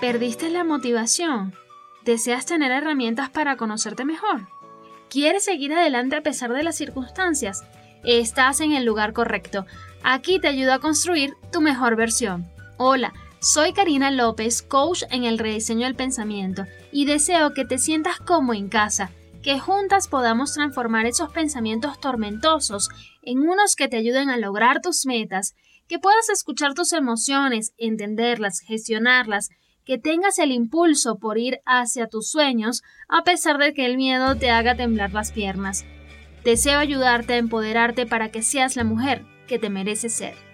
¿Perdiste la motivación? ¿Deseas tener herramientas para conocerte mejor? ¿Quieres seguir adelante a pesar de las circunstancias? Estás en el lugar correcto. Aquí te ayudo a construir tu mejor versión. Hola, soy Karina López, coach en el rediseño del pensamiento, y deseo que te sientas como en casa, que juntas podamos transformar esos pensamientos tormentosos en unos que te ayuden a lograr tus metas, que puedas escuchar tus emociones, entenderlas, gestionarlas que tengas el impulso por ir hacia tus sueños a pesar de que el miedo te haga temblar las piernas. Deseo ayudarte a empoderarte para que seas la mujer que te mereces ser.